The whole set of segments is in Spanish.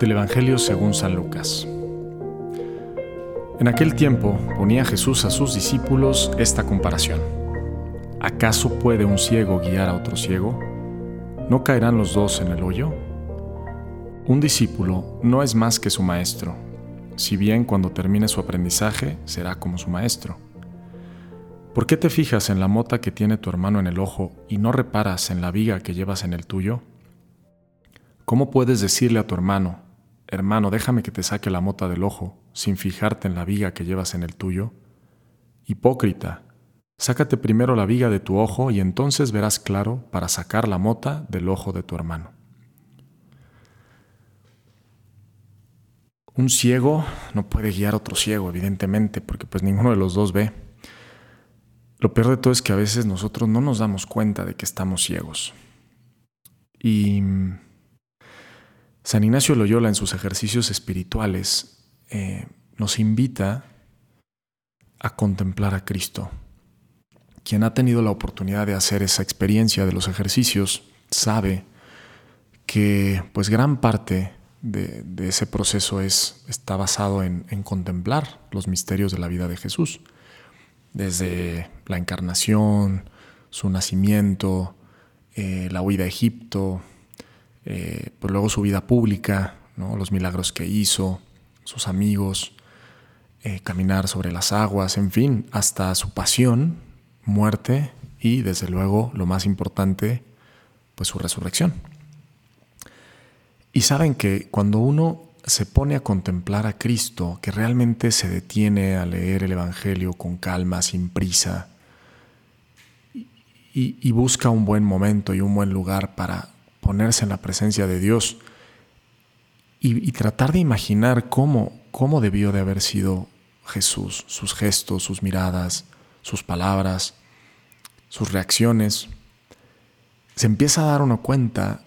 Del Evangelio según San Lucas. En aquel tiempo ponía Jesús a sus discípulos esta comparación. ¿Acaso puede un ciego guiar a otro ciego? ¿No caerán los dos en el hoyo? Un discípulo no es más que su maestro, si bien cuando termine su aprendizaje será como su maestro. ¿Por qué te fijas en la mota que tiene tu hermano en el ojo y no reparas en la viga que llevas en el tuyo? ¿Cómo puedes decirle a tu hermano, hermano, déjame que te saque la mota del ojo, sin fijarte en la viga que llevas en el tuyo? Hipócrita, sácate primero la viga de tu ojo y entonces verás claro para sacar la mota del ojo de tu hermano. Un ciego no puede guiar a otro ciego, evidentemente, porque pues ninguno de los dos ve. Lo peor de todo es que a veces nosotros no nos damos cuenta de que estamos ciegos. Y San Ignacio Loyola en sus ejercicios espirituales eh, nos invita a contemplar a Cristo. Quien ha tenido la oportunidad de hacer esa experiencia de los ejercicios sabe que pues gran parte de, ese proceso es, está basado en, contemplar los misterios de la vida de Jesús, desde la encarnación, su nacimiento, eh, la huida a Egipto, eh, pues luego su vida pública, los milagros que hizo, sus amigos, eh, caminar sobre las aguas, en fin, hasta su pasión, muerte y desde luego lo más importante, pues su resurrección. Y saben que cuando uno se pone a contemplar a Cristo, que realmente se detiene a leer el Evangelio con calma, sin prisa, y, busca un buen momento y un buen lugar para ponerse en la presencia de Dios y, tratar de imaginar cómo, cómo debió de haber sido Jesús, sus gestos, sus miradas, sus palabras, sus reacciones, se empieza a dar uno cuenta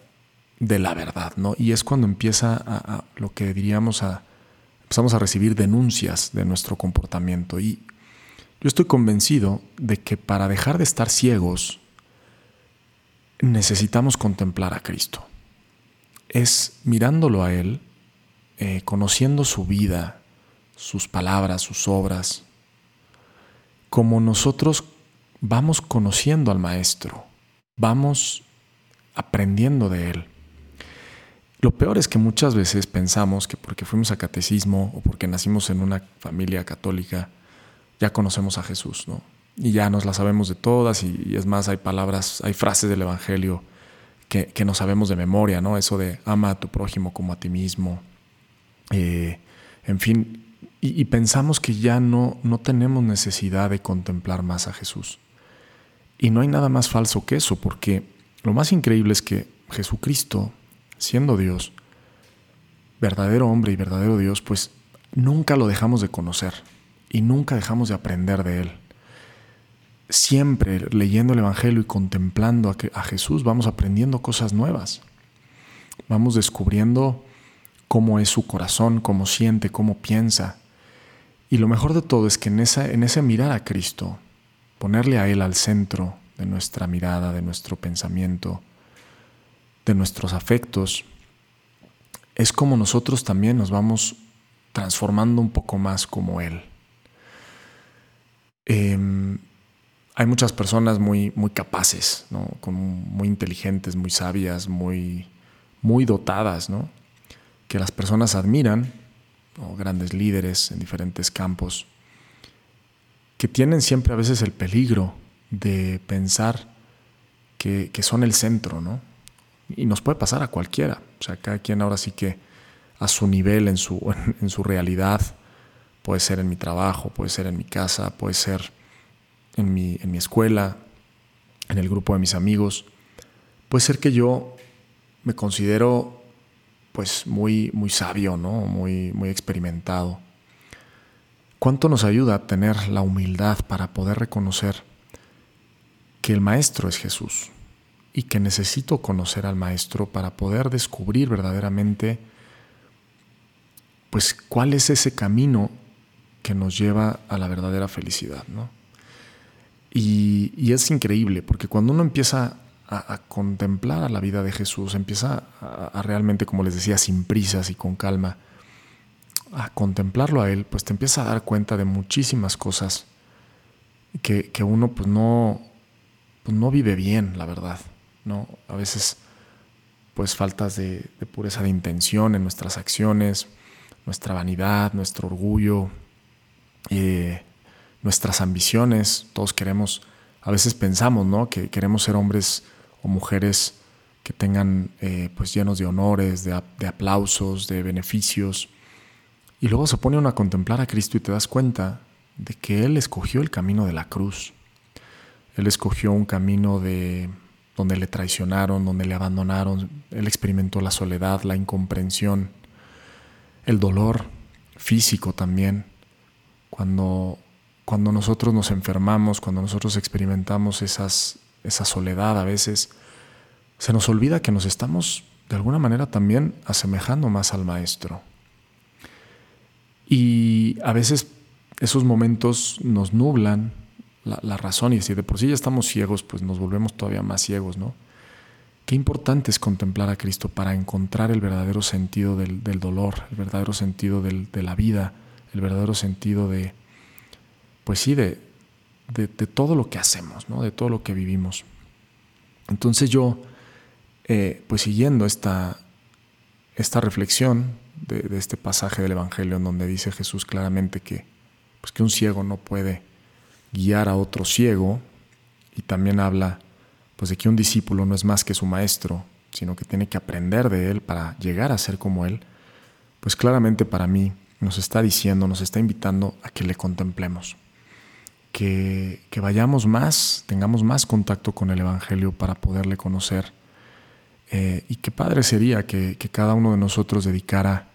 de la verdad, ¿no? Y es cuando empieza a, lo que diríamos a empezamos a recibir denuncias de nuestro comportamiento y yo estoy convencido de que para dejar de estar ciegos necesitamos contemplar a Cristo. Es mirándolo a Él, eh, conociendo su vida, sus palabras, sus obras, como nosotros vamos conociendo al Maestro, vamos aprendiendo de Él. Lo peor es que muchas veces pensamos que porque fuimos a catecismo o porque nacimos en una familia católica, ya conocemos a Jesús, ¿no? Y ya nos la sabemos de todas y, es más, hay palabras, hay frases del Evangelio que, no sabemos de memoria, ¿no? Eso de ama a tu prójimo como a ti mismo. Eh, en fin, y, y, pensamos que ya no, no tenemos necesidad de contemplar más a Jesús. Y no hay nada más falso que eso, porque lo más increíble es que Jesucristo siendo Dios, verdadero hombre y verdadero Dios, pues nunca lo dejamos de conocer y nunca dejamos de aprender de Él. Siempre leyendo el Evangelio y contemplando a, Jesús vamos aprendiendo cosas nuevas. Vamos descubriendo cómo es su corazón, cómo siente, cómo piensa. Y lo mejor de todo es que en, esa, en ese mirar a Cristo, ponerle a Él al centro de nuestra mirada, de nuestro pensamiento, de nuestros afectos, es como nosotros también nos vamos transformando un poco más como Él. Em, hay muchas personas muy, muy capaces, muy inteligentes, muy sabias, muy, muy dotadas, que las personas admiran, grandes líderes en diferentes campos, que tienen siempre a veces el peligro de pensar que, que son el centro, ¿no? Y nos puede pasar a cualquiera. O sea, cada quien ahora sí que a su nivel, en su, en su realidad, puede ser en mi trabajo, puede ser en mi casa, puede ser en mi, en mi escuela, en el grupo de mis amigos. Puede ser que yo me considero pues muy, muy sabio, ¿no? muy, muy experimentado. ¿Cuánto nos ayuda a tener la humildad para poder reconocer que el Maestro es Jesús? y que necesito conocer al maestro para poder descubrir verdaderamente pues cuál es ese camino que nos lleva a la verdadera felicidad, ¿no? Y, es increíble, porque cuando uno empieza a, contemplar a la vida de Jesús, empieza a, realmente, como les decía, sin prisas y con calma, a contemplarlo a Él, pues te empieza a dar cuenta de muchísimas cosas que, uno pues no, pues no vive bien, la verdad. ¿no? A veces pues faltas de, pureza de intención en nuestras acciones, nuestra vanidad, nuestro orgullo, eh, nuestras ambiciones. Todos queremos, a veces pensamos, ¿no? Que queremos ser hombres o mujeres que tengan eh, pues llenos de honores, de, de, aplausos, de beneficios. Y luego se pone uno a contemplar a Cristo y te das cuenta de que Él escogió el camino de la cruz. Él escogió un camino de donde le traicionaron, donde le abandonaron. Él experimentó la soledad, la incomprensión, el dolor físico también. Cuando, cuando nosotros nos enfermamos, cuando nosotros experimentamos esa soledad a veces, se nos olvida que nos estamos de alguna manera también asemejando más al Maestro. Y a veces esos momentos nos nublan, la, razón y si de por sí ya estamos ciegos, pues nos volvemos todavía más ciegos, ¿no? Qué importante es contemplar a Cristo para encontrar el verdadero sentido del, dolor, el verdadero sentido de la vida, el verdadero sentido de, pues sí, de, de, todo lo que hacemos, ¿no? de todo lo que vivimos. Entonces yo, eh, pues siguiendo esta, esta reflexión de, de, este pasaje del Evangelio en donde dice Jesús claramente que, pues que un ciego no puede guiar a otro ciego y también habla pues de que un discípulo no es más que su maestro, sino que tiene que aprender de él para llegar a ser como él, pues claramente para mí nos está diciendo, nos está invitando a que le contemplemos, que, vayamos más, tengamos más contacto con el Evangelio para poderle conocer. Eh, y qué padre sería que, que, cada uno de nosotros dedicara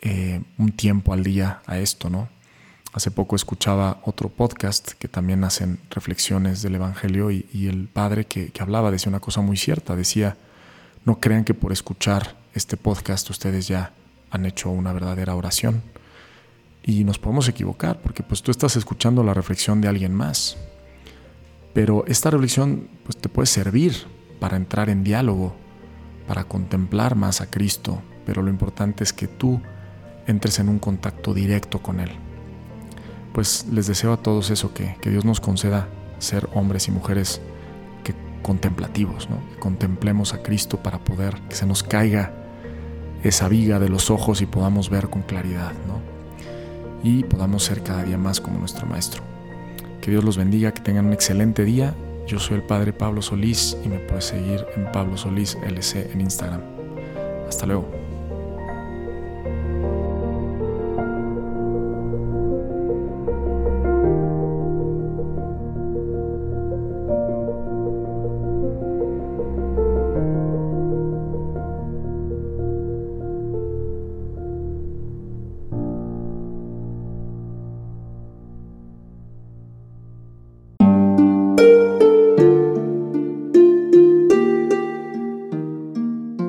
eh, un tiempo al día a esto, ¿no? Hace poco escuchaba otro podcast que también hacen reflexiones del Evangelio y, el padre que, hablaba decía una cosa muy cierta, decía, no crean que por escuchar este podcast ustedes ya han hecho una verdadera oración. Y nos podemos equivocar porque pues tú estás escuchando la reflexión de alguien más. Pero esta reflexión pues te puede servir para entrar en diálogo, para contemplar más a Cristo, pero lo importante es que tú entres en un contacto directo con Él pues les deseo a todos eso, que, Dios nos conceda ser hombres y mujeres que contemplativos, ¿no? que contemplemos a Cristo para poder que se nos caiga esa viga de los ojos y podamos ver con claridad, ¿no? Y podamos ser cada día más como nuestro Maestro. Que Dios los bendiga, que tengan un excelente día. Yo soy el Padre Pablo Solís y me puedes seguir en Pablo Solís LC en Instagram. Hasta luego.